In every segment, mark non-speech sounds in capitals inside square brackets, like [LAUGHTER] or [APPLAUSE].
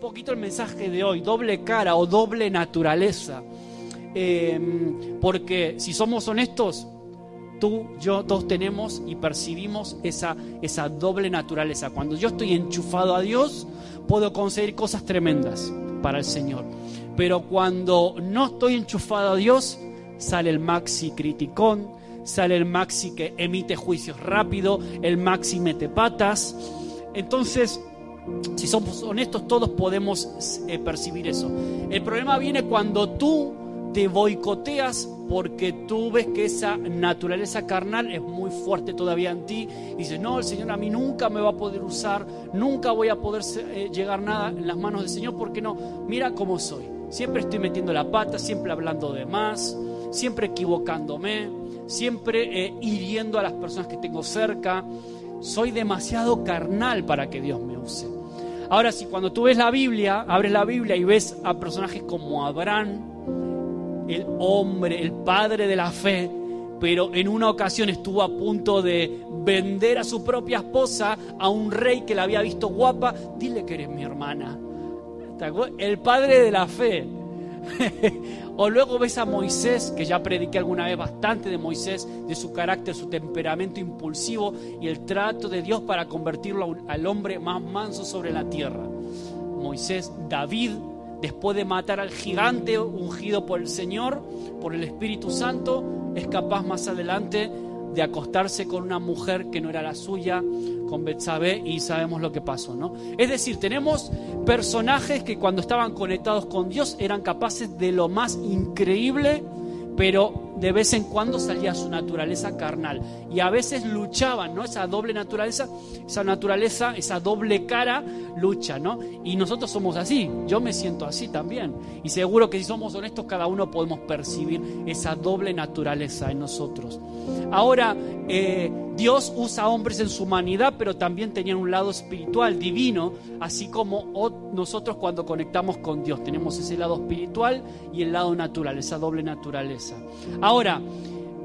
poquito el mensaje de hoy, doble cara o doble naturaleza. Em, porque si somos honestos, tú, yo, todos tenemos y percibimos esa, esa doble naturaleza. Cuando yo estoy enchufado a Dios, puedo conseguir cosas tremendas para el Señor. Pero cuando no estoy enchufado a Dios, sale el maxi criticón, sale el maxi que emite juicios rápido, el maxi mete patas. Entonces, si somos honestos, todos podemos eh, percibir eso. El problema viene cuando tú te boicoteas porque tú ves que esa naturaleza carnal es muy fuerte todavía en ti. Y dices, no, el Señor a mí nunca me va a poder usar, nunca voy a poder eh, llegar nada en las manos del Señor porque no, mira cómo soy. Siempre estoy metiendo la pata, siempre hablando de más, siempre equivocándome, siempre eh, hiriendo a las personas que tengo cerca. Soy demasiado carnal para que Dios me use. Ahora, si cuando tú ves la Biblia, abres la Biblia y ves a personajes como Abraham, el hombre, el padre de la fe, pero en una ocasión estuvo a punto de vender a su propia esposa a un rey que la había visto guapa, dile que eres mi hermana. El padre de la fe. [LAUGHS] o luego ves a Moisés, que ya prediqué alguna vez bastante de Moisés, de su carácter, su temperamento impulsivo y el trato de Dios para convertirlo al hombre más manso sobre la tierra. Moisés, David, después de matar al gigante ungido por el Señor, por el Espíritu Santo, es capaz más adelante de acostarse con una mujer que no era la suya, con Betsabé, y sabemos lo que pasó, ¿no? Es decir, tenemos personajes que cuando estaban conectados con Dios eran capaces de lo más increíble, pero de vez en cuando salía su naturaleza carnal. Y a veces luchaban, ¿no? Esa doble naturaleza, esa naturaleza, esa doble cara lucha, ¿no? Y nosotros somos así, yo me siento así también. Y seguro que si somos honestos, cada uno podemos percibir esa doble naturaleza en nosotros. Ahora, eh, Dios usa hombres en su humanidad, pero también tenían un lado espiritual, divino, así como nosotros cuando conectamos con Dios tenemos ese lado espiritual y el lado natural, esa doble naturaleza. Ahora,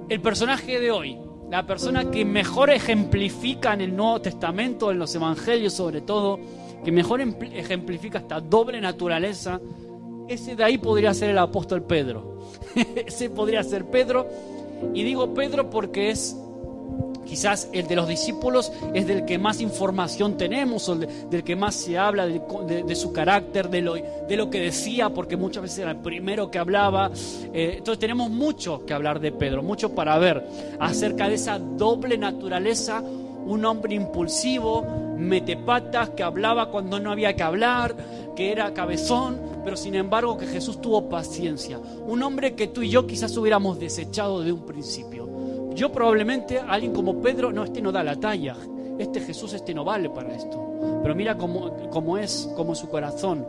el personaje de hoy, la persona que mejor ejemplifica en el Nuevo Testamento, en los Evangelios sobre todo, que mejor ejemplifica esta doble naturaleza, ese de ahí podría ser el apóstol Pedro. [LAUGHS] ese podría ser Pedro. Y digo Pedro porque es Quizás el de los discípulos es del que más información tenemos, o del que más se habla de, su carácter, de lo, que decía, porque muchas veces era el primero que hablaba. Eh, entonces tenemos mucho que hablar de Pedro, mucho para ver acerca de esa doble naturaleza, un hombre impulsivo, metepatas, que hablaba cuando no había que hablar, que era cabezón, pero sin embargo que Jesús tuvo paciencia. Un hombre que tú y yo quizás hubiéramos desechado de un principio. Yo probablemente, alguien como Pedro, no, este no da la talla, este Jesús, este no vale para esto. Pero mira cómo, cómo es, cómo es su corazón.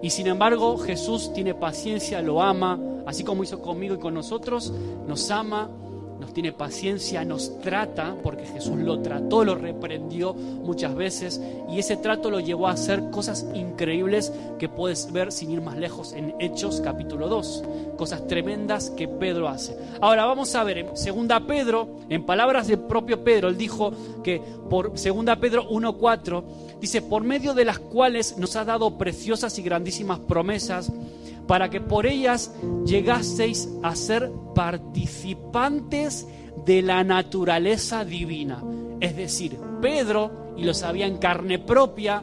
Y sin embargo, Jesús tiene paciencia, lo ama, así como hizo conmigo y con nosotros, nos ama nos tiene paciencia, nos trata, porque Jesús lo trató, lo reprendió muchas veces, y ese trato lo llevó a hacer cosas increíbles que puedes ver sin ir más lejos en Hechos capítulo 2, cosas tremendas que Pedro hace. Ahora vamos a ver, en segunda Pedro, en palabras del propio Pedro, él dijo que por segunda Pedro 1.4, dice, por medio de las cuales nos ha dado preciosas y grandísimas promesas, para que por ellas llegaseis a ser participantes de la naturaleza divina. Es decir, Pedro, y lo sabía en carne propia,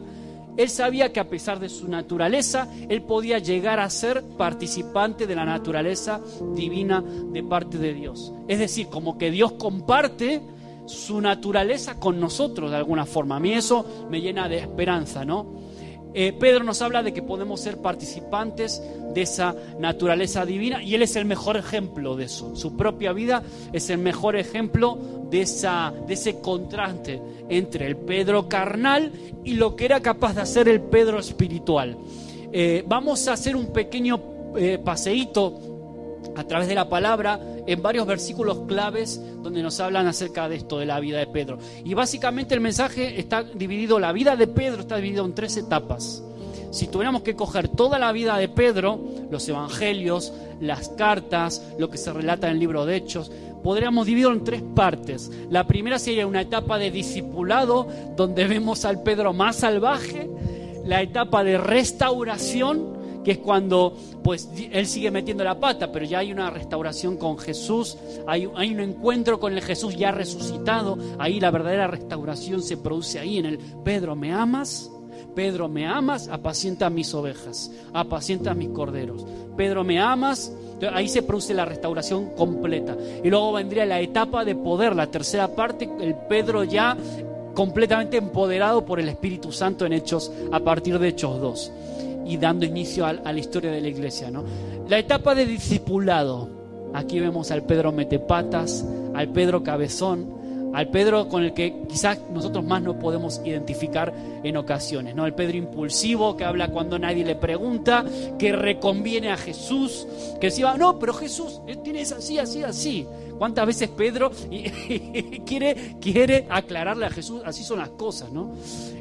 él sabía que a pesar de su naturaleza, él podía llegar a ser participante de la naturaleza divina de parte de Dios. Es decir, como que Dios comparte su naturaleza con nosotros de alguna forma. A mí eso me llena de esperanza, ¿no? Eh, Pedro nos habla de que podemos ser participantes de esa naturaleza divina y él es el mejor ejemplo de eso. Su propia vida es el mejor ejemplo de, esa, de ese contraste entre el Pedro carnal y lo que era capaz de hacer el Pedro espiritual. Eh, vamos a hacer un pequeño eh, paseíto a través de la palabra en varios versículos claves donde nos hablan acerca de esto, de la vida de Pedro. Y básicamente el mensaje está dividido, la vida de Pedro está dividido en tres etapas. Si tuviéramos que coger toda la vida de Pedro, los evangelios, las cartas, lo que se relata en el libro de Hechos, podríamos dividirlo en tres partes. La primera sería una etapa de discipulado, donde vemos al Pedro más salvaje, la etapa de restauración, que es cuando pues él sigue metiendo la pata, pero ya hay una restauración con Jesús, hay, un encuentro con el Jesús ya resucitado, ahí la verdadera restauración se produce ahí en el Pedro, ¿me amas? Pedro, ¿me amas? Apacienta mis ovejas, apacienta mis corderos. Pedro, ¿me amas? Ahí se produce la restauración completa. Y luego vendría la etapa de poder, la tercera parte, el Pedro ya completamente empoderado por el Espíritu Santo en Hechos, a partir de Hechos 2 y dando inicio a, la historia de la iglesia. ¿no? La etapa de discipulado. Aquí vemos al Pedro Metepatas, al Pedro Cabezón, al Pedro con el que quizás nosotros más nos podemos identificar en ocasiones, ¿no? El Pedro impulsivo que habla cuando nadie le pregunta, que reconviene a Jesús, que decía, no, pero Jesús, tienes así, así, así. ¿Cuántas veces Pedro quiere, quiere aclararle a Jesús? Así son las cosas, ¿no?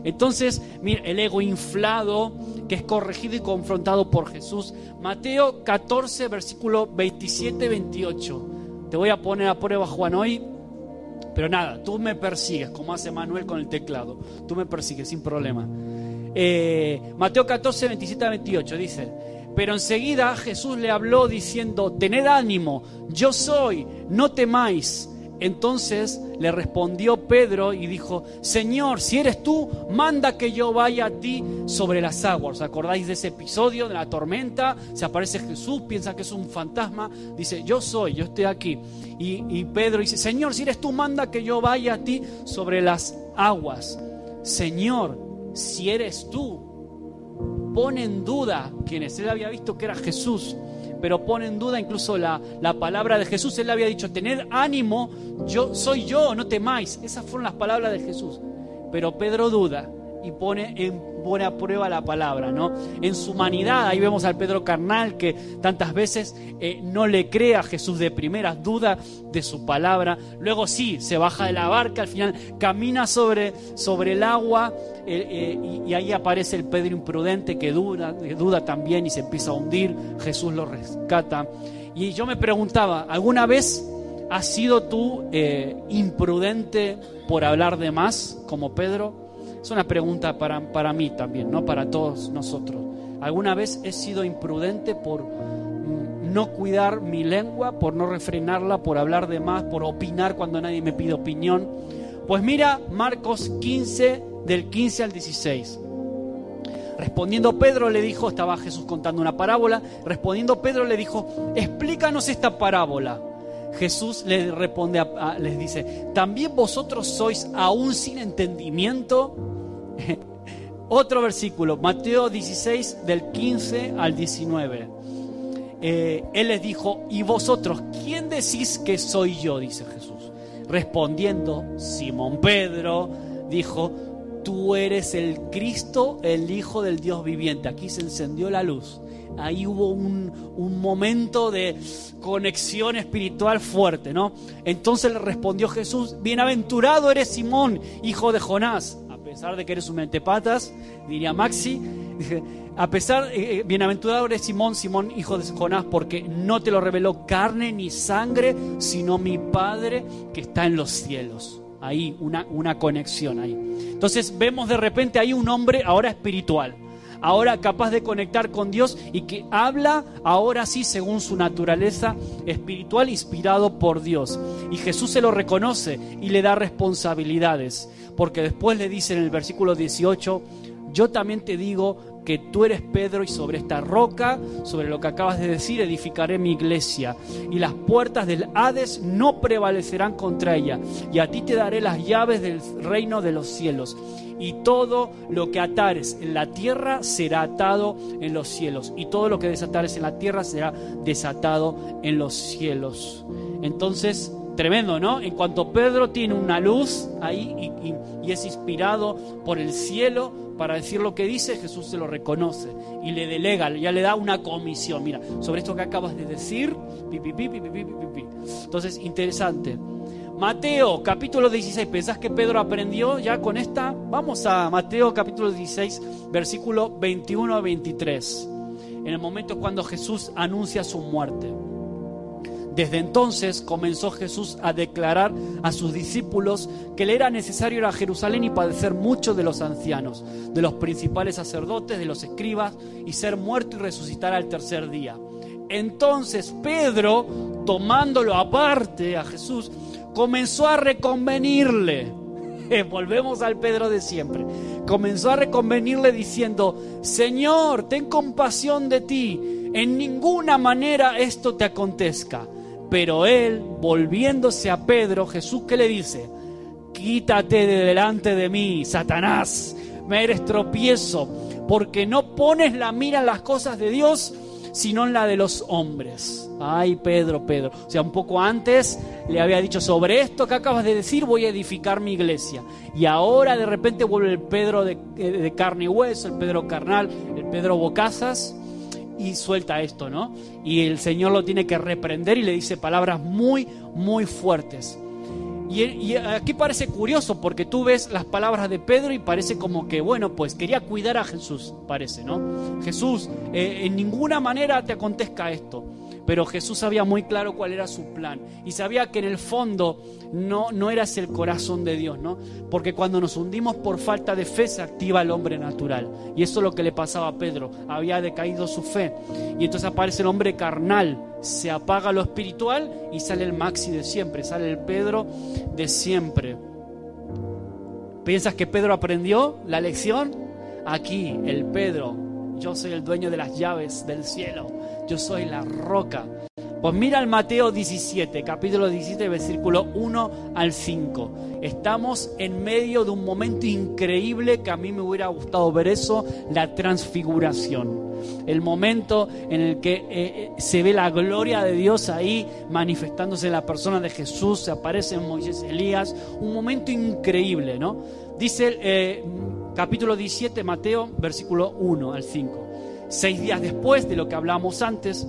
Entonces, mira, el ego inflado que es corregido y confrontado por Jesús. Mateo 14, versículo 27-28. Te voy a poner a prueba, Juan, hoy. Pero nada, tú me persigues, como hace Manuel con el teclado. Tú me persigues sin problema. Eh, Mateo 14, 27 28 dice, pero enseguida Jesús le habló diciendo, tened ánimo, yo soy, no temáis. Entonces le respondió Pedro y dijo, Señor, si eres tú, manda que yo vaya a ti sobre las aguas. ¿Os acordáis de ese episodio de la tormenta? Se aparece Jesús, piensa que es un fantasma, dice, yo soy, yo estoy aquí. Y, y Pedro dice, Señor, si eres tú, manda que yo vaya a ti sobre las aguas. Señor, si eres tú, pone en duda quienes él había visto que era Jesús pero pone en duda incluso la, la palabra de Jesús. Él le había dicho, tened ánimo, yo soy yo, no temáis. Esas fueron las palabras de Jesús. Pero Pedro duda y pone en buena prueba la palabra, ¿no? En su humanidad, ahí vemos al Pedro carnal que tantas veces eh, no le cree a Jesús de primeras, duda de su palabra. Luego sí, se baja de la barca, al final camina sobre, sobre el agua eh, eh, y, ahí aparece el Pedro imprudente que duda, duda también y se empieza a hundir. Jesús lo rescata. Y yo me preguntaba, ¿alguna vez has sido tú imprudente por hablar de más, como Pedro? Es una pregunta para, para mí también, no para todos nosotros. ¿Alguna vez he sido imprudente por mm, no cuidar mi lengua, por no refrenarla, por hablar de más, por opinar cuando nadie me pide opinión? Pues mira Marcos 15, del 15 al 16. Respondiendo Pedro le dijo, estaba Jesús contando una parábola, respondiendo Pedro le dijo, explícanos esta parábola. Jesús le responde, les dice, ¿también vosotros sois aún sin entendimiento? [LAUGHS] Otro versículo, Mateo 16 del 15 al 19. Eh, él les dijo, ¿y vosotros quién decís que soy yo? Dice Jesús. Respondiendo, Simón Pedro dijo, tú eres el Cristo, el Hijo del Dios viviente. Aquí se encendió la luz. Ahí hubo un, un momento de conexión espiritual fuerte, ¿no? Entonces le respondió Jesús, bienaventurado eres Simón, hijo de Jonás a pesar de que eres un mentepatas, diría Maxi, [LAUGHS] a pesar, eh, eh, bienaventurado eres Simón, Simón, hijo de Jonás, porque no te lo reveló carne ni sangre, sino mi Padre que está en los cielos. Ahí, una, una conexión ahí. Entonces vemos de repente ahí un hombre ahora espiritual, ahora capaz de conectar con Dios y que habla ahora sí según su naturaleza espiritual inspirado por Dios. Y Jesús se lo reconoce y le da responsabilidades porque después le dice en el versículo 18, yo también te digo que tú eres Pedro y sobre esta roca, sobre lo que acabas de decir, edificaré mi iglesia y las puertas del Hades no prevalecerán contra ella y a ti te daré las llaves del reino de los cielos y todo lo que atares en la tierra será atado en los cielos y todo lo que desatares en la tierra será desatado en los cielos. Entonces, Tremendo, ¿no? En cuanto Pedro tiene una luz ahí y, es inspirado por el cielo para decir lo que dice, Jesús se lo reconoce y le delega, ya le da una comisión. Mira, sobre esto que acabas de decir, entonces, interesante. Mateo capítulo 16, ¿pensás que Pedro aprendió ya con esta? Vamos a Mateo capítulo 16, versículo 21 a 23. En el momento cuando Jesús anuncia su muerte. Desde entonces comenzó Jesús a declarar a sus discípulos que le era necesario ir a Jerusalén y padecer mucho de los ancianos, de los principales sacerdotes, de los escribas, y ser muerto y resucitar al tercer día. Entonces Pedro, tomándolo aparte a Jesús, comenzó a reconvenirle. [LAUGHS] Volvemos al Pedro de siempre. Comenzó a reconvenirle diciendo, Señor, ten compasión de ti, en ninguna manera esto te acontezca. Pero él, volviéndose a Pedro, Jesús que le dice, quítate de delante de mí, Satanás, me eres tropiezo, porque no pones la mira en las cosas de Dios, sino en la de los hombres. Ay, Pedro, Pedro. O sea, un poco antes le había dicho, sobre esto que acabas de decir voy a edificar mi iglesia. Y ahora de repente vuelve el Pedro de, de carne y hueso, el Pedro carnal, el Pedro bocazas y suelta esto, ¿no? Y el Señor lo tiene que reprender y le dice palabras muy, muy fuertes. Y, aquí parece curioso porque tú ves las palabras de Pedro y parece como que, bueno, pues quería cuidar a Jesús, parece, ¿no? Jesús, eh, en ninguna manera te acontezca esto. Pero Jesús sabía muy claro cuál era su plan y sabía que en el fondo no, no era el corazón de Dios, ¿no? Porque cuando nos hundimos por falta de fe se activa el hombre natural. Y eso es lo que le pasaba a Pedro. Había decaído su fe. Y entonces aparece el hombre carnal, se apaga lo espiritual y sale el Maxi de siempre, sale el Pedro de siempre. ¿Piensas que Pedro aprendió la lección? Aquí, el Pedro, yo soy el dueño de las llaves del cielo yo soy la roca. Pues mira el Mateo 17, capítulo 17, versículo 1 al 5. Estamos en medio de un momento increíble que a mí me hubiera gustado ver eso, la transfiguración. El momento en el que eh, eh, se ve la gloria de Dios ahí manifestándose en la persona de Jesús, se aparecen Moisés Elías, un momento increíble, ¿no? Dice eh, capítulo 17, Mateo, versículo 1 al 5. Seis días después de lo que hablamos antes,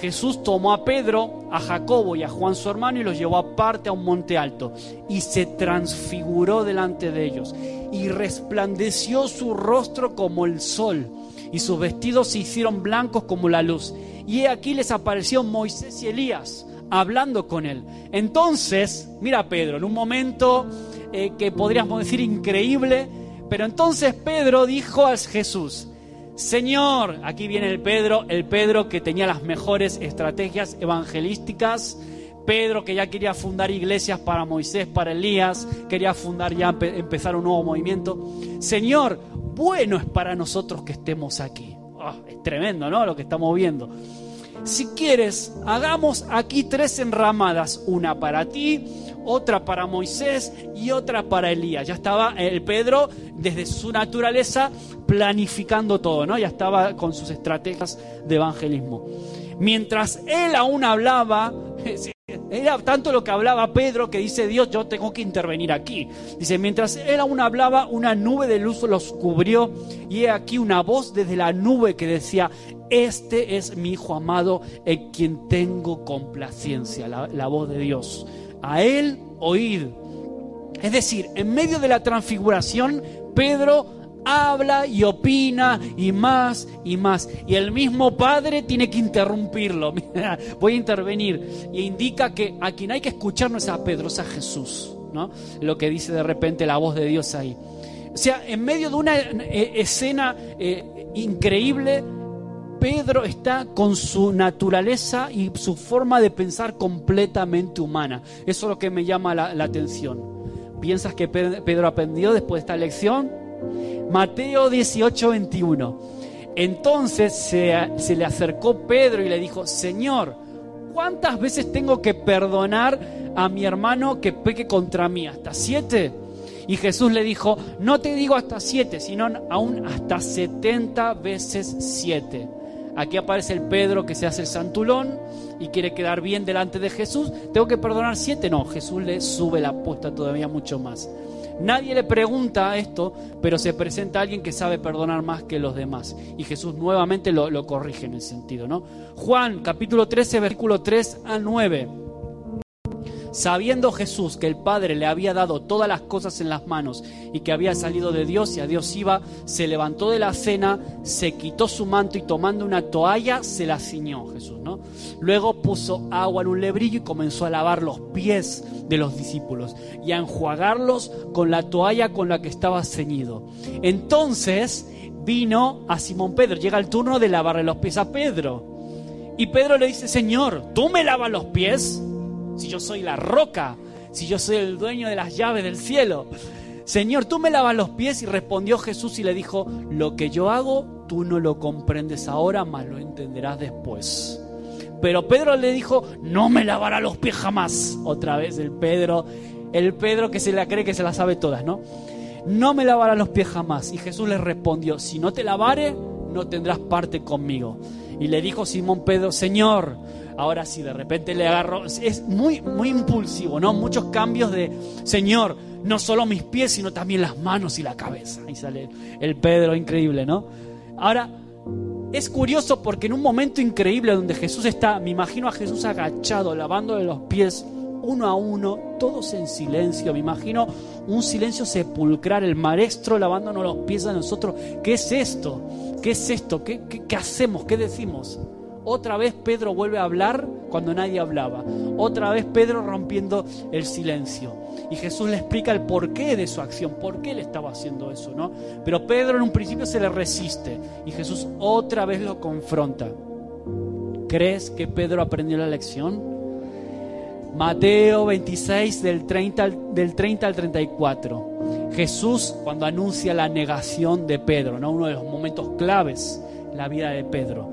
Jesús tomó a Pedro, a Jacobo y a Juan su hermano y los llevó aparte a un monte alto y se transfiguró delante de ellos y resplandeció su rostro como el sol y sus vestidos se hicieron blancos como la luz. Y he aquí les apareció Moisés y Elías hablando con él. Entonces, mira Pedro, en un momento eh, que podríamos decir increíble, pero entonces Pedro dijo a Jesús, Señor, aquí viene el Pedro, el Pedro que tenía las mejores estrategias evangelísticas, Pedro que ya quería fundar iglesias para Moisés, para Elías, quería fundar ya, empezar un nuevo movimiento. Señor, bueno es para nosotros que estemos aquí. Ah, es tremendo, ¿no? Lo que estamos viendo. Si quieres, hagamos aquí tres enramadas, una para ti, otra para Moisés y otra para Elías. Ya estaba el Pedro desde su naturaleza planificando todo, ¿no? Ya estaba con sus estrategias de evangelismo. Mientras él aún hablaba, [LAUGHS] era tanto lo que hablaba Pedro que dice Dios, yo tengo que intervenir aquí. Dice, mientras él aún hablaba, una nube de luz los cubrió y he aquí una voz desde la nube que decía, este es mi Hijo amado en quien tengo complacencia, la, voz de Dios a él oíd. Es decir, en medio de la transfiguración, Pedro habla y opina y más y más. Y el mismo Padre tiene que interrumpirlo. [LAUGHS] voy a intervenir. Y indica que a quien hay que escuchar no es a Pedro, es a Jesús. ¿no? Lo que dice de repente la voz de Dios ahí. O sea, en medio de una eh, escena eh, increíble, Pedro está con su naturaleza y su forma de pensar completamente humana. Eso es lo que me llama la, atención. ¿Piensas que Pedro aprendió después de esta lección? Mateo 18, 21. Entonces se, se le acercó Pedro y le dijo, Señor, ¿cuántas veces tengo que perdonar a mi hermano que peque contra mí? ¿Hasta siete? Y Jesús le dijo, no te digo hasta siete, sino aún hasta setenta veces siete. Aquí aparece el Pedro que se hace el santulón y quiere quedar bien delante de Jesús. ¿Tengo que perdonar siete? No, Jesús le sube la apuesta todavía mucho más. Nadie le pregunta esto, pero se presenta alguien que sabe perdonar más que los demás. Y Jesús nuevamente lo, lo corrige en el sentido, ¿no? Juan, capítulo 13, versículo 3 a 9. Sabiendo Jesús que el Padre le había dado todas las cosas en las manos y que había salido de Dios y a Dios iba, se levantó de la cena, se quitó su manto y tomando una toalla se la ciñó Jesús, ¿no? Luego puso agua en un lebrillo y comenzó a lavar los pies de los discípulos y a enjuagarlos con la toalla con la que estaba ceñido. Entonces vino a Simón Pedro, llega el turno de lavarle los pies a Pedro. Y Pedro le dice, Señor, ¿tú me lavas los pies? Si yo soy la roca, si yo soy el dueño de las llaves del cielo. Señor, tú me lavas los pies y respondió Jesús y le dijo, lo que yo hago, tú no lo comprendes ahora, mas lo entenderás después. Pero Pedro le dijo, no me lavará los pies jamás. Otra vez el Pedro, el Pedro que se la cree que se la sabe todas, ¿no? No me lavará los pies jamás. Y Jesús le respondió, si no te lavare, no tendrás parte conmigo. Y le dijo Simón Pedro, Señor, ahora sí, de repente le agarro, es muy, muy impulsivo, ¿no? Muchos cambios de, Señor, no solo mis pies, sino también las manos y la cabeza. Ahí sale el Pedro increíble, ¿no? Ahora, es curioso porque en un momento increíble donde Jesús está, me imagino a Jesús agachado, lavándole los pies uno a uno, todos en silencio. Me imagino un silencio sepulcral, el maestro lavándonos los pies a nosotros. ¿Qué es esto? ¿Qué es esto? ¿Qué, qué, qué hacemos? ¿Qué decimos? Otra vez Pedro vuelve a hablar cuando nadie hablaba. Otra vez Pedro rompiendo el silencio. Y Jesús le explica el porqué de su acción, por qué él estaba haciendo eso, ¿no? Pero Pedro en un principio se le resiste y Jesús otra vez lo confronta. ¿Crees que Pedro aprendió la lección? Mateo 26 del 30, del 30 al 34. Jesús cuando anuncia la negación de Pedro, ¿no? uno de los momentos claves en la vida de Pedro.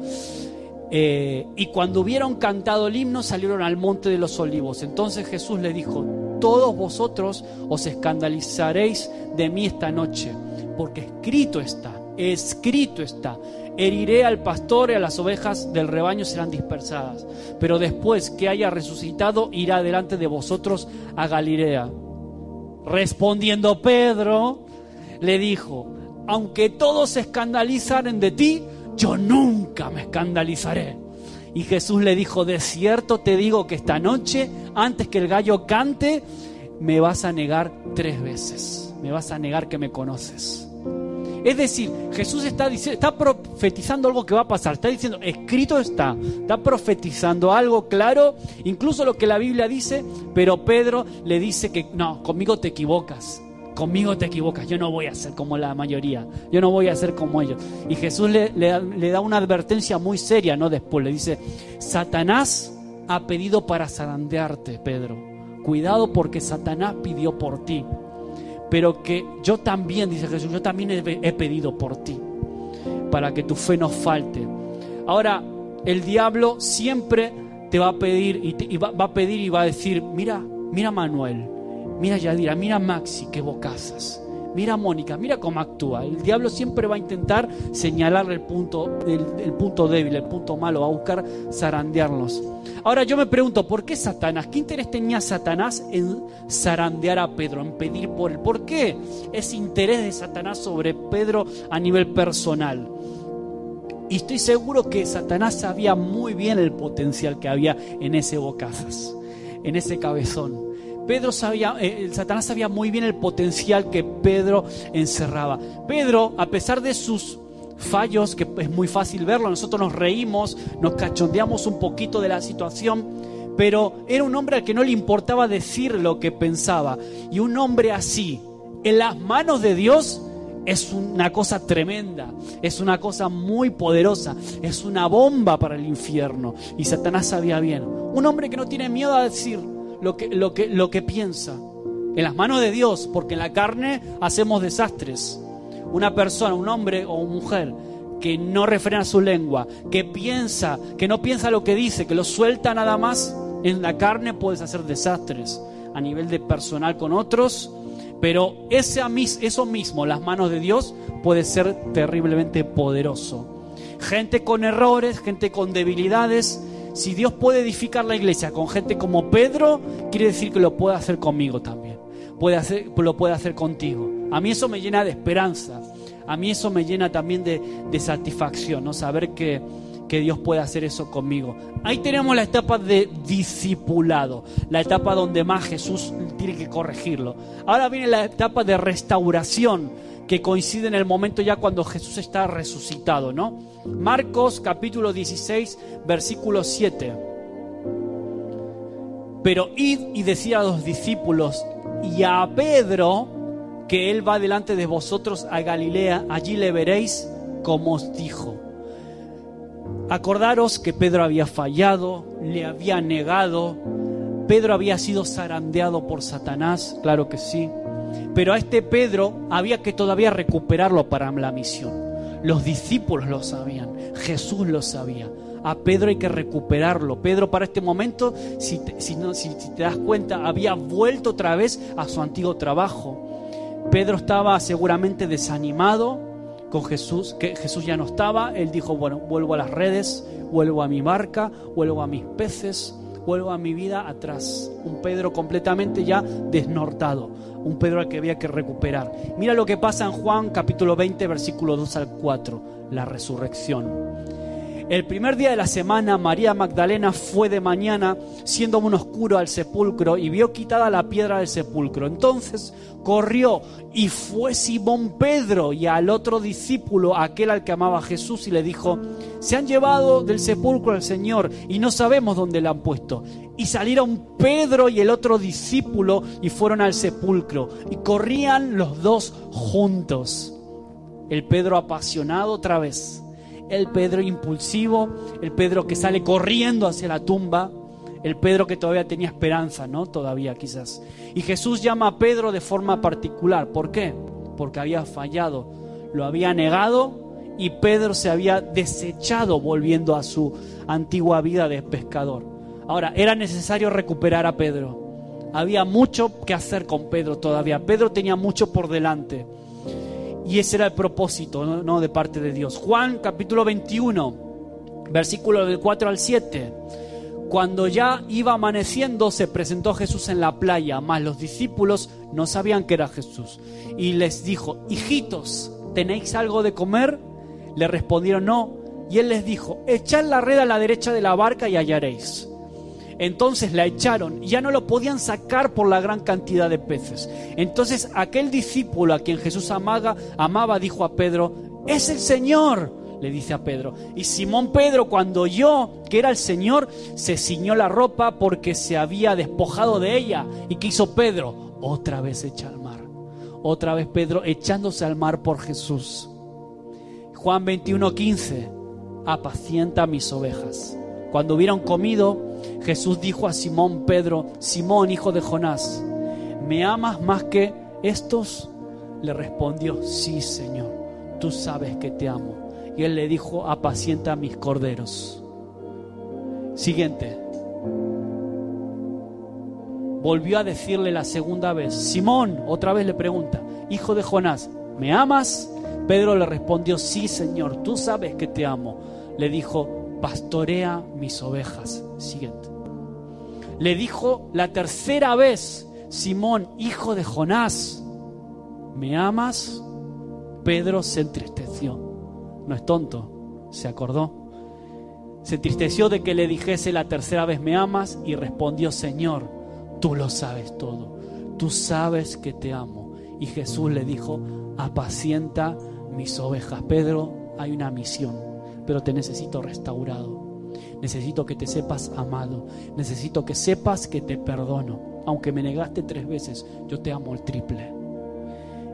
Eh, y cuando hubieron cantado el himno salieron al monte de los olivos. Entonces Jesús le dijo, todos vosotros os escandalizaréis de mí esta noche, porque escrito está, escrito está, heriré al pastor y a las ovejas del rebaño serán dispersadas, pero después que haya resucitado irá delante de vosotros a Galilea. Respondiendo Pedro, le dijo, aunque todos se escandalizaren de ti, yo nunca me escandalizaré. Y Jesús le dijo, de cierto te digo que esta noche, antes que el gallo cante, me vas a negar tres veces. Me vas a negar que me conoces. Es decir, Jesús está, está profetizando algo que va a pasar. Está diciendo, escrito está. Está profetizando algo claro, incluso lo que la Biblia dice, pero Pedro le dice que no, conmigo te equivocas conmigo te equivocas, yo no voy a ser como la mayoría, yo no voy a ser como ellos. Y Jesús le, le, da una advertencia muy seria, ¿no? Después le dice, Satanás ha pedido para zarandearte, Pedro. Cuidado porque Satanás pidió por ti. Pero que yo también, dice Jesús, yo también he, pedido por ti, para que tu fe no falte. Ahora, el diablo siempre te va a pedir y, va, va a pedir y va a decir, mira, mira Manuel, Mira Yadira, mira Maxi, qué bocazas. Mira Mónica, mira cómo actúa. El diablo siempre va a intentar señalarle el punto, el, punto débil, el punto malo, va a buscar zarandearnos. Ahora yo me pregunto, ¿por qué Satanás? ¿Qué interés tenía Satanás en zarandear a Pedro, en pedir por él? ¿Por qué ese interés de Satanás sobre Pedro a nivel personal? Y estoy seguro que Satanás sabía muy bien el potencial que había en ese bocazas, en ese cabezón. Pedro sabía, eh, Satanás sabía muy bien el potencial que Pedro encerraba. Pedro, a pesar de sus fallos, que es muy fácil verlo, nosotros nos reímos, nos cachondeamos un poquito de la situación, pero era un hombre al que no le importaba decir lo que pensaba. Y un hombre así, en las manos de Dios, es una cosa tremenda, es una cosa muy poderosa, es una bomba para el infierno. Y Satanás sabía bien. Un hombre que no tiene miedo a decir, lo que, lo que, lo que piensa. En las manos de Dios, porque en la carne hacemos desastres. Una persona, un hombre o una mujer que no refrena su lengua, que piensa, que no piensa lo que dice, que lo suelta nada más, en la carne puedes hacer desastres a nivel de personal con otros, pero ese, eso mismo, las manos de Dios, puede ser terriblemente poderoso. Gente con errores, gente con debilidades, si Dios puede edificar la iglesia con gente como Pedro, quiere decir que lo puede hacer conmigo también. Puede hacer, lo puede hacer contigo. A mí eso me llena de esperanza. A mí eso me llena también de, satisfacción, ¿no? Saber que, que Dios puede hacer eso conmigo. Ahí tenemos la etapa de discipulado, la etapa donde más Jesús tiene que corregirlo. Ahora viene la etapa de restauración, que coincide en el momento ya cuando Jesús está resucitado, ¿no? Marcos capítulo 16, versículo 7. Pero id y decid a los discípulos y a Pedro que él va delante de vosotros a Galilea, allí le veréis como os dijo. Acordaros que Pedro había fallado, le había negado, Pedro había sido zarandeado por Satanás, claro que sí, pero a este Pedro había que todavía recuperarlo para la misión. Los discípulos lo sabían, Jesús lo sabía. A Pedro hay que recuperarlo. Pedro para este momento, si te, si, te das cuenta, había vuelto otra vez a su antiguo trabajo. Pedro estaba seguramente desanimado, con Jesús, que Jesús ya no estaba, él dijo, bueno, vuelvo a las redes, vuelvo a mi barca, vuelvo a mis peces, vuelvo a mi vida atrás. Un Pedro completamente ya desnortado, un Pedro al que había que recuperar. Mira lo que pasa en Juan capítulo 20, versículo 2 al 4, la resurrección. El primer día de la semana, María Magdalena fue de mañana, siendo aún oscuro, al sepulcro y vio quitada la piedra del sepulcro. Entonces corrió y fue Simón Pedro y al otro discípulo, aquel al que amaba Jesús, y le dijo, se han llevado del sepulcro al Señor y no sabemos dónde le han puesto. Y salieron Pedro y el otro discípulo y fueron al sepulcro y corrían los dos juntos. El Pedro apasionado otra vez el Pedro impulsivo, el Pedro que sale corriendo hacia la tumba, el Pedro que todavía tenía esperanza, ¿no? Todavía quizás. Y Jesús llama a Pedro de forma particular. ¿Por qué? Porque había fallado, lo había negado y Pedro se había desechado volviendo a su antigua vida de pescador. Ahora, era necesario recuperar a Pedro. Había mucho que hacer con Pedro todavía. Pedro tenía mucho por delante. Y ese era el propósito ¿no? de parte de Dios. Juan capítulo 21, versículo del 4 al 7. Cuando ya iba amaneciendo, se presentó Jesús en la playa, mas los discípulos no sabían que era Jesús. Y les dijo, hijitos, ¿tenéis algo de comer? Le respondieron, no. Y él les dijo, echad la red a la derecha de la barca y hallaréis. Entonces la echaron ya no lo podían sacar por la gran cantidad de peces. Entonces aquel discípulo a quien Jesús amaba, amaba dijo a Pedro, es el Señor, le dice a Pedro. Y Simón Pedro cuando oyó que era el Señor, se ciñó la ropa porque se había despojado de ella. ¿Y qué hizo Pedro? Otra vez echa al mar. Otra vez Pedro echándose al mar por Jesús. Juan 21:15, apacienta mis ovejas. Cuando hubieron comido, Jesús dijo a Simón Pedro, Simón, hijo de Jonás, ¿me amas más que estos? Le respondió, sí, Señor, tú sabes que te amo. Y él le dijo, apacienta mis corderos. Siguiente. Volvió a decirle la segunda vez, Simón, otra vez le pregunta, hijo de Jonás, ¿me amas? Pedro le respondió, sí, Señor, tú sabes que te amo. Le dijo, pastorea mis ovejas. Siguiente. Le dijo la tercera vez, Simón, hijo de Jonás, ¿me amas? Pedro se entristeció. No es tonto, se acordó. Se entristeció de que le dijese la tercera vez, ¿me amas? Y respondió, Señor, tú lo sabes todo. Tú sabes que te amo. Y Jesús le dijo, apacienta mis ovejas. Pedro, hay una misión pero te necesito restaurado. Necesito que te sepas amado. Necesito que sepas que te perdono. Aunque me negaste tres veces, yo te amo el triple.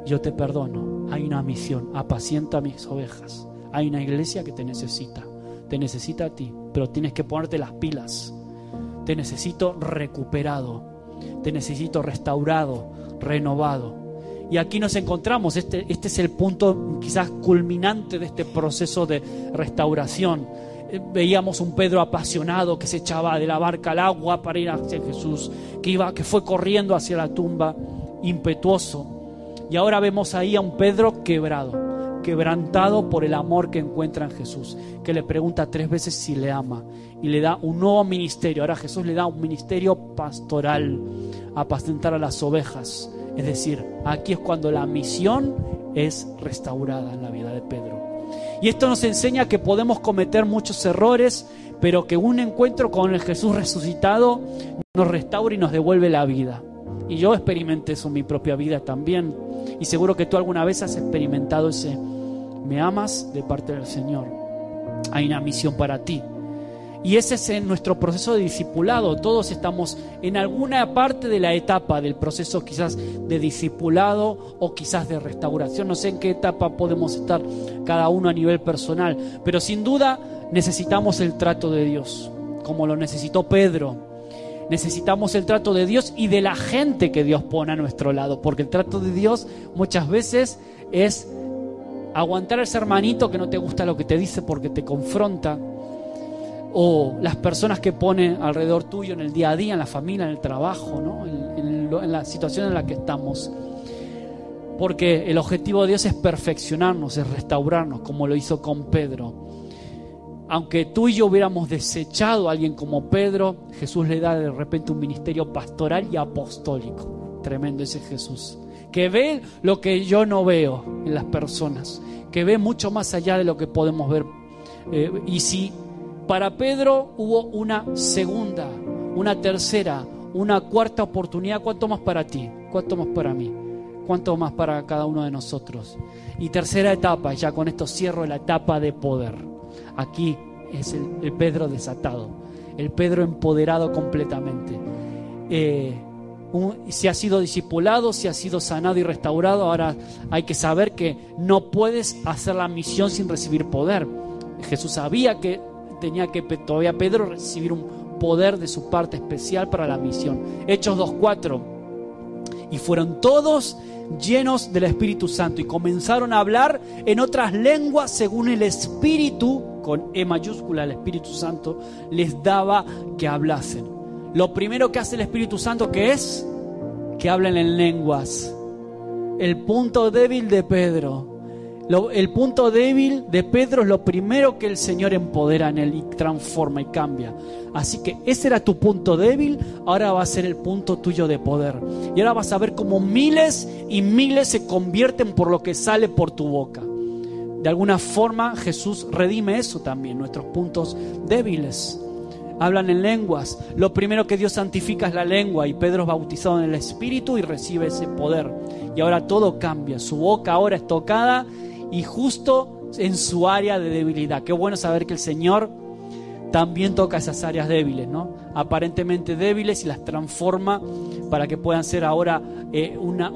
Yo te perdono. Hay una misión. Apacienta mis ovejas. Hay una iglesia que te necesita. Te necesita a ti, pero tienes que ponerte las pilas. Te necesito recuperado. Te necesito restaurado, renovado. Y aquí nos encontramos, este, este es el punto quizás culminante de este proceso de restauración. Eh, veíamos un Pedro apasionado que se echaba de la barca al agua para ir hacia Jesús, que, iba, que fue corriendo hacia la tumba, impetuoso. Y ahora vemos ahí a un Pedro quebrado, quebrantado por el amor que encuentra en Jesús, que le pregunta tres veces si le ama y le da un nuevo ministerio. Ahora Jesús le da un ministerio pastoral, apacentar a las ovejas es decir, aquí es cuando la misión es restaurada en la vida de Pedro. Y esto nos enseña que podemos cometer muchos errores, pero que un encuentro con el Jesús resucitado nos restaura y nos devuelve la vida. Y yo experimenté eso en mi propia vida también. Y seguro que tú alguna vez has experimentado ese, me amas de parte del Señor. Hay una misión para ti. Y ese es nuestro proceso de discipulado. Todos estamos en alguna parte de la etapa del proceso quizás de discipulado o quizás de restauración. No sé en qué etapa podemos estar cada uno a nivel personal. Pero sin duda necesitamos el trato de Dios, como lo necesitó Pedro. Necesitamos el trato de Dios y de la gente que Dios pone a nuestro lado. Porque el trato de Dios muchas veces es aguantar a ese hermanito que no te gusta lo que te dice porque te confronta o las personas que pone alrededor tuyo en el día a día, en la familia, en el trabajo, ¿no? en, la situación en la que estamos. Porque el objetivo de Dios es perfeccionarnos, es restaurarnos, como lo hizo con Pedro. Aunque tú y yo hubiéramos desechado a alguien como Pedro, Jesús le da de repente un ministerio pastoral y apostólico. Tremendo ese Jesús. Que ve lo que yo no veo en las personas. Que ve mucho más allá de lo que podemos ver. Eh, y si para Pedro hubo una segunda, una tercera, una cuarta oportunidad. ¿Cuánto más para ti? ¿Cuánto más para mí? ¿Cuánto más para cada uno de nosotros? Y tercera etapa, ya con esto cierro la etapa de poder. Aquí es el, Pedro desatado, el Pedro empoderado completamente. Eh, si ha sido discipulado, si ha sido sanado y restaurado, ahora hay que saber que no puedes hacer la misión sin recibir poder. Jesús sabía que tenía que todavía Pedro recibir un poder de su parte especial para la misión. Hechos 2.4. Y fueron todos llenos del Espíritu Santo y comenzaron a hablar en otras lenguas según el Espíritu, con E mayúscula, el Espíritu Santo, les daba que hablasen. Lo primero que hace el Espíritu Santo que es que hablen en lenguas. El punto débil de Pedro el punto débil de Pedro es lo primero que el Señor empodera en él y transforma y cambia. Así que ese era tu punto débil, ahora va a ser el punto tuyo de poder. Y ahora vas a ver cómo miles y miles se convierten por lo que sale por tu boca. De alguna forma Jesús redime eso también, nuestros puntos débiles. Hablan en lenguas. Lo primero que Dios santifica es la lengua y Pedro es bautizado en el Espíritu y recibe ese poder. Y ahora todo cambia. Su boca ahora es tocada y justo en su área de debilidad. Qué bueno saber que el Señor también toca esas áreas débiles, ¿no? Aparentemente débiles y las transforma para que puedan ser ahora eh, una,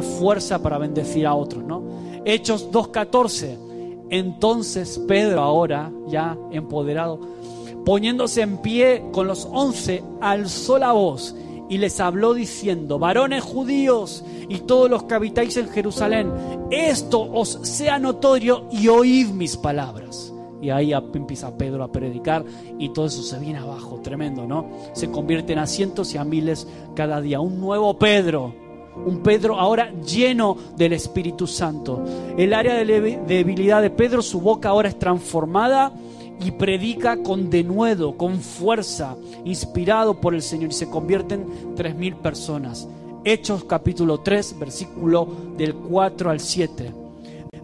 fuerza para bendecir a otros, ¿no? Hechos 2.14. Entonces Pedro ahora, ya empoderado, poniéndose en pie con los once, alzó la voz y les habló diciendo, varones judíos y todos los que habitáis en Jerusalén, esto os sea notorio y oíd mis palabras. Y ahí empieza Pedro a predicar y todo eso se viene abajo, tremendo, ¿no? Se convierten a cientos y a miles cada día. Un nuevo Pedro, un Pedro ahora lleno del Espíritu Santo. El área de debilidad de Pedro, su boca ahora es transformada y predica con denuedo, con fuerza, inspirado por el Señor y se convierten tres mil personas. Hechos capítulo 3, versículo del 4 al 7.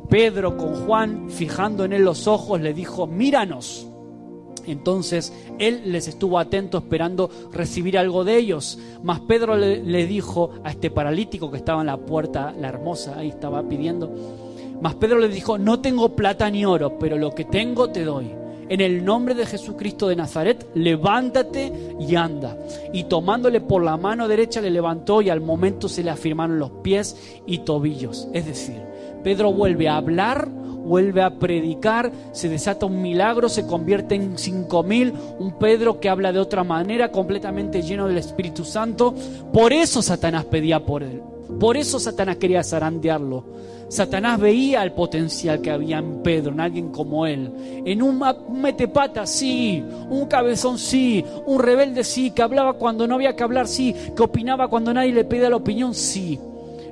Pedro con Juan, fijando en él los ojos, le dijo, míranos. Entonces él les estuvo atento esperando recibir algo de ellos. Mas Pedro le, le, dijo a este paralítico que estaba en la puerta, la hermosa, ahí estaba pidiendo. Mas Pedro le dijo, no tengo plata ni oro, pero lo que tengo te doy en el nombre de Jesucristo de Nazaret, levántate y anda. Y tomándole por la mano derecha le levantó y al momento se le afirmaron los pies y tobillos. Es decir, Pedro vuelve a hablar, vuelve a predicar, se desata un milagro, se convierte en cinco mil, un Pedro que habla de otra manera, completamente lleno del Espíritu Santo. Por eso Satanás pedía por él. Por eso Satanás quería zarandearlo Satanás veía el potencial que había en Pedro, en alguien como él. En un metepata, sí. Un cabezón, sí. Un rebelde, sí. Que hablaba cuando no había que hablar, sí. Que opinaba cuando nadie le pedía la opinión, sí.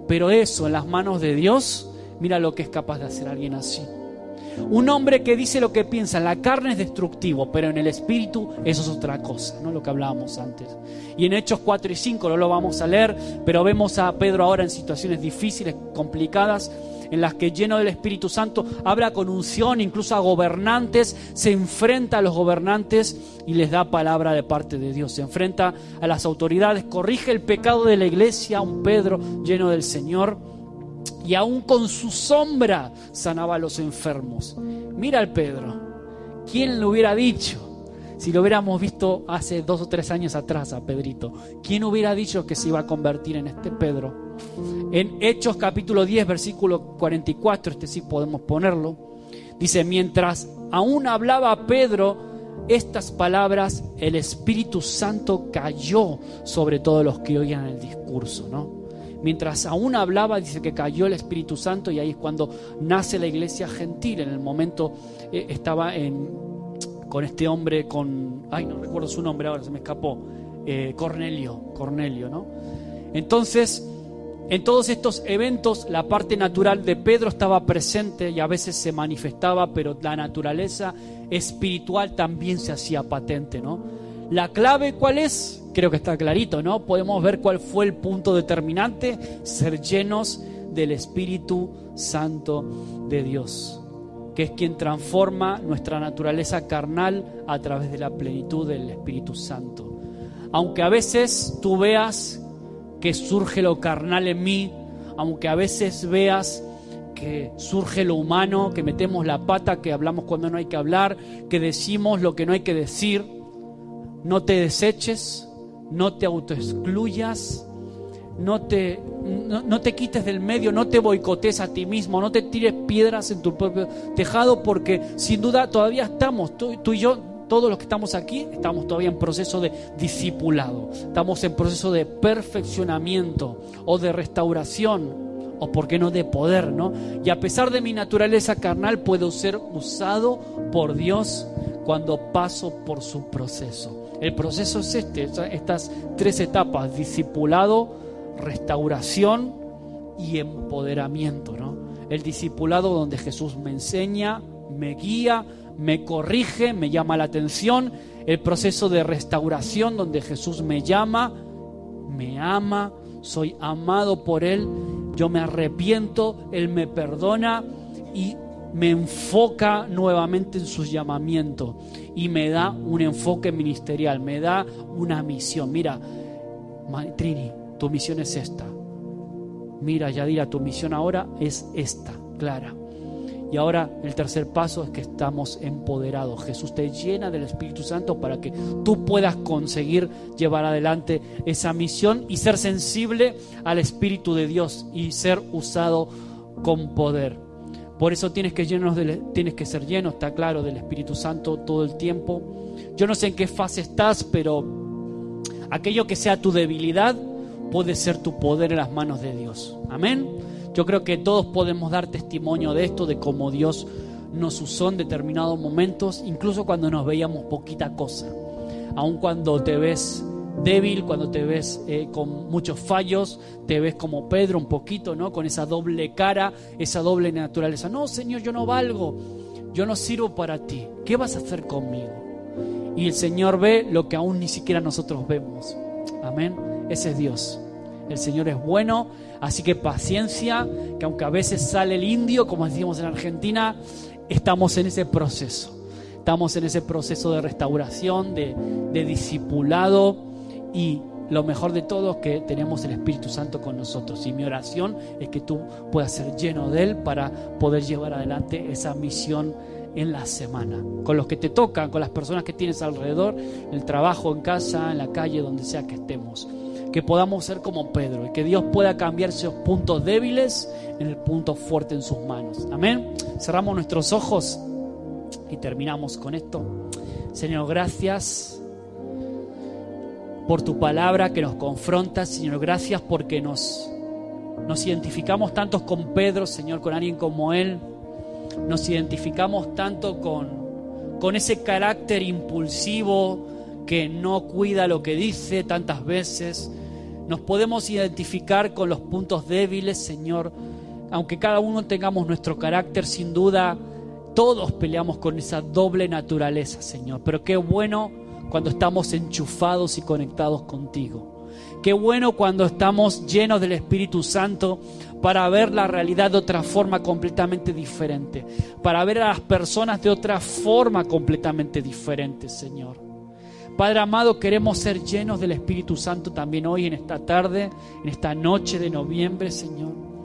Pero eso en las manos de Dios, mira lo que es capaz de hacer alguien así. Un hombre que dice lo que piensa, la carne es destructivo, pero en el espíritu eso es otra cosa, ¿no? Lo que hablábamos antes. Y en Hechos 4 y 5 no lo vamos a leer, pero vemos a Pedro ahora en situaciones difíciles, complicadas, en las que lleno del Espíritu Santo habla con unción, incluso a gobernantes, se enfrenta a los gobernantes y les da palabra de parte de Dios, se enfrenta a las autoridades, corrige el pecado de la iglesia, un Pedro lleno del Señor y aún con su sombra sanaba a los enfermos. Mira al Pedro, ¿quién lo hubiera dicho? Si lo hubiéramos visto hace dos o tres años atrás a Pedrito, ¿quién hubiera dicho que se iba a convertir en este Pedro? En Hechos capítulo 10, versículo 44, este sí podemos ponerlo, dice, mientras aún hablaba Pedro estas palabras, el Espíritu Santo cayó sobre todos los que oían el discurso, ¿no? Mientras aún hablaba, dice que cayó el Espíritu Santo y ahí es cuando nace la iglesia gentil. En el momento eh, estaba en, con este hombre, con, ay, no recuerdo su nombre ahora, se me escapó, eh, Cornelio, Cornelio, ¿no? Entonces, en todos estos eventos, la parte natural de Pedro estaba presente y a veces se manifestaba, pero la naturaleza espiritual también se hacía patente, ¿no? La clave, ¿cuál es? Creo que está clarito, ¿no? Podemos ver cuál fue el punto determinante, ser llenos del Espíritu Santo de Dios que es quien transforma nuestra naturaleza carnal a través de la plenitud del Espíritu Santo. Aunque a veces tú veas que surge lo carnal en mí, aunque a veces veas que surge lo humano, que metemos la pata, que hablamos cuando no hay que hablar, que decimos lo que no hay que decir, no te deseches, no te autoexcluyas, no te, no, te quites del medio, no te boicotes a ti mismo, no te tires piedras en tu propio tejado, porque sin duda todavía estamos, tú, tú y yo, todos los que estamos aquí, estamos todavía en proceso de discipulado, estamos en proceso de perfeccionamiento o de restauración o por qué no de poder, ¿no? Y a pesar de mi naturaleza carnal, puedo ser usado por Dios cuando paso por su proceso. El proceso es este, estas tres etapas, discipulado, restauración y empoderamiento, ¿no? El discipulado donde Jesús me enseña, me guía, me corrige, me llama la atención. El proceso de restauración donde Jesús me llama, me ama, soy amado por Él, yo me arrepiento, Él me perdona y me enfoca nuevamente en su llamamiento y me da un enfoque ministerial, me da una misión. Mira, Trini, tu misión es esta. Mira, Yadira, tu misión ahora es esta, clara. Y ahora el tercer paso es que estamos empoderados. Jesús te llena del Espíritu Santo para que tú puedas conseguir llevar adelante esa misión y ser sensible al Espíritu de Dios y ser usado con poder. Por eso tienes que, llenos tienes que ser lleno, está claro, del Espíritu Santo todo el tiempo. Yo no sé en qué fase estás, pero aquello que sea tu debilidad, puede ser tu poder en las manos de Dios. Amén. Yo creo que todos podemos dar testimonio de esto, de cómo Dios nos usó en determinados momentos, incluso cuando nos veíamos poquita cosa. Aun cuando te ves débil, cuando te ves eh, con muchos fallos, te ves como Pedro un poquito, ¿no? Con esa doble cara, esa doble naturaleza. No, Señor, yo no valgo, yo no sirvo para ti. ¿Qué vas a hacer conmigo? Y el Señor ve lo que aún ni siquiera nosotros vemos. Amén. Ese es Dios. El Señor es bueno, así que paciencia, que aunque a veces sale el indio, como decimos en Argentina, estamos en ese proceso. Estamos en ese proceso de restauración, de, de discipulado y lo mejor de todo es que tenemos el Espíritu Santo con nosotros. Y mi oración es que tú puedas ser lleno de Él para poder llevar adelante esa misión en la semana, con los que te tocan, con las personas que tienes alrededor, en el trabajo, en casa, en la calle, donde sea que estemos que podamos ser como Pedro y que Dios pueda cambiar esos puntos débiles en el punto fuerte en sus manos. Amén. Cerramos nuestros ojos y terminamos con esto. Señor, gracias por tu palabra que nos confronta. Señor, gracias porque nos, nos identificamos tantos con Pedro, Señor, con alguien como Él. Nos identificamos tanto con, con ese carácter impulsivo que no cuida lo que dice tantas veces. Nos podemos identificar con los puntos débiles, Señor. Aunque cada uno tengamos nuestro carácter, sin duda, todos peleamos con esa doble naturaleza, Señor. Pero qué bueno cuando estamos enchufados y conectados contigo. Qué bueno cuando estamos llenos del Espíritu Santo para ver la realidad de otra forma completamente diferente, para ver a las personas de otra forma completamente diferente, Señor. Padre amado, queremos ser llenos del Espíritu Santo también hoy, en esta tarde, en esta noche de noviembre, Señor.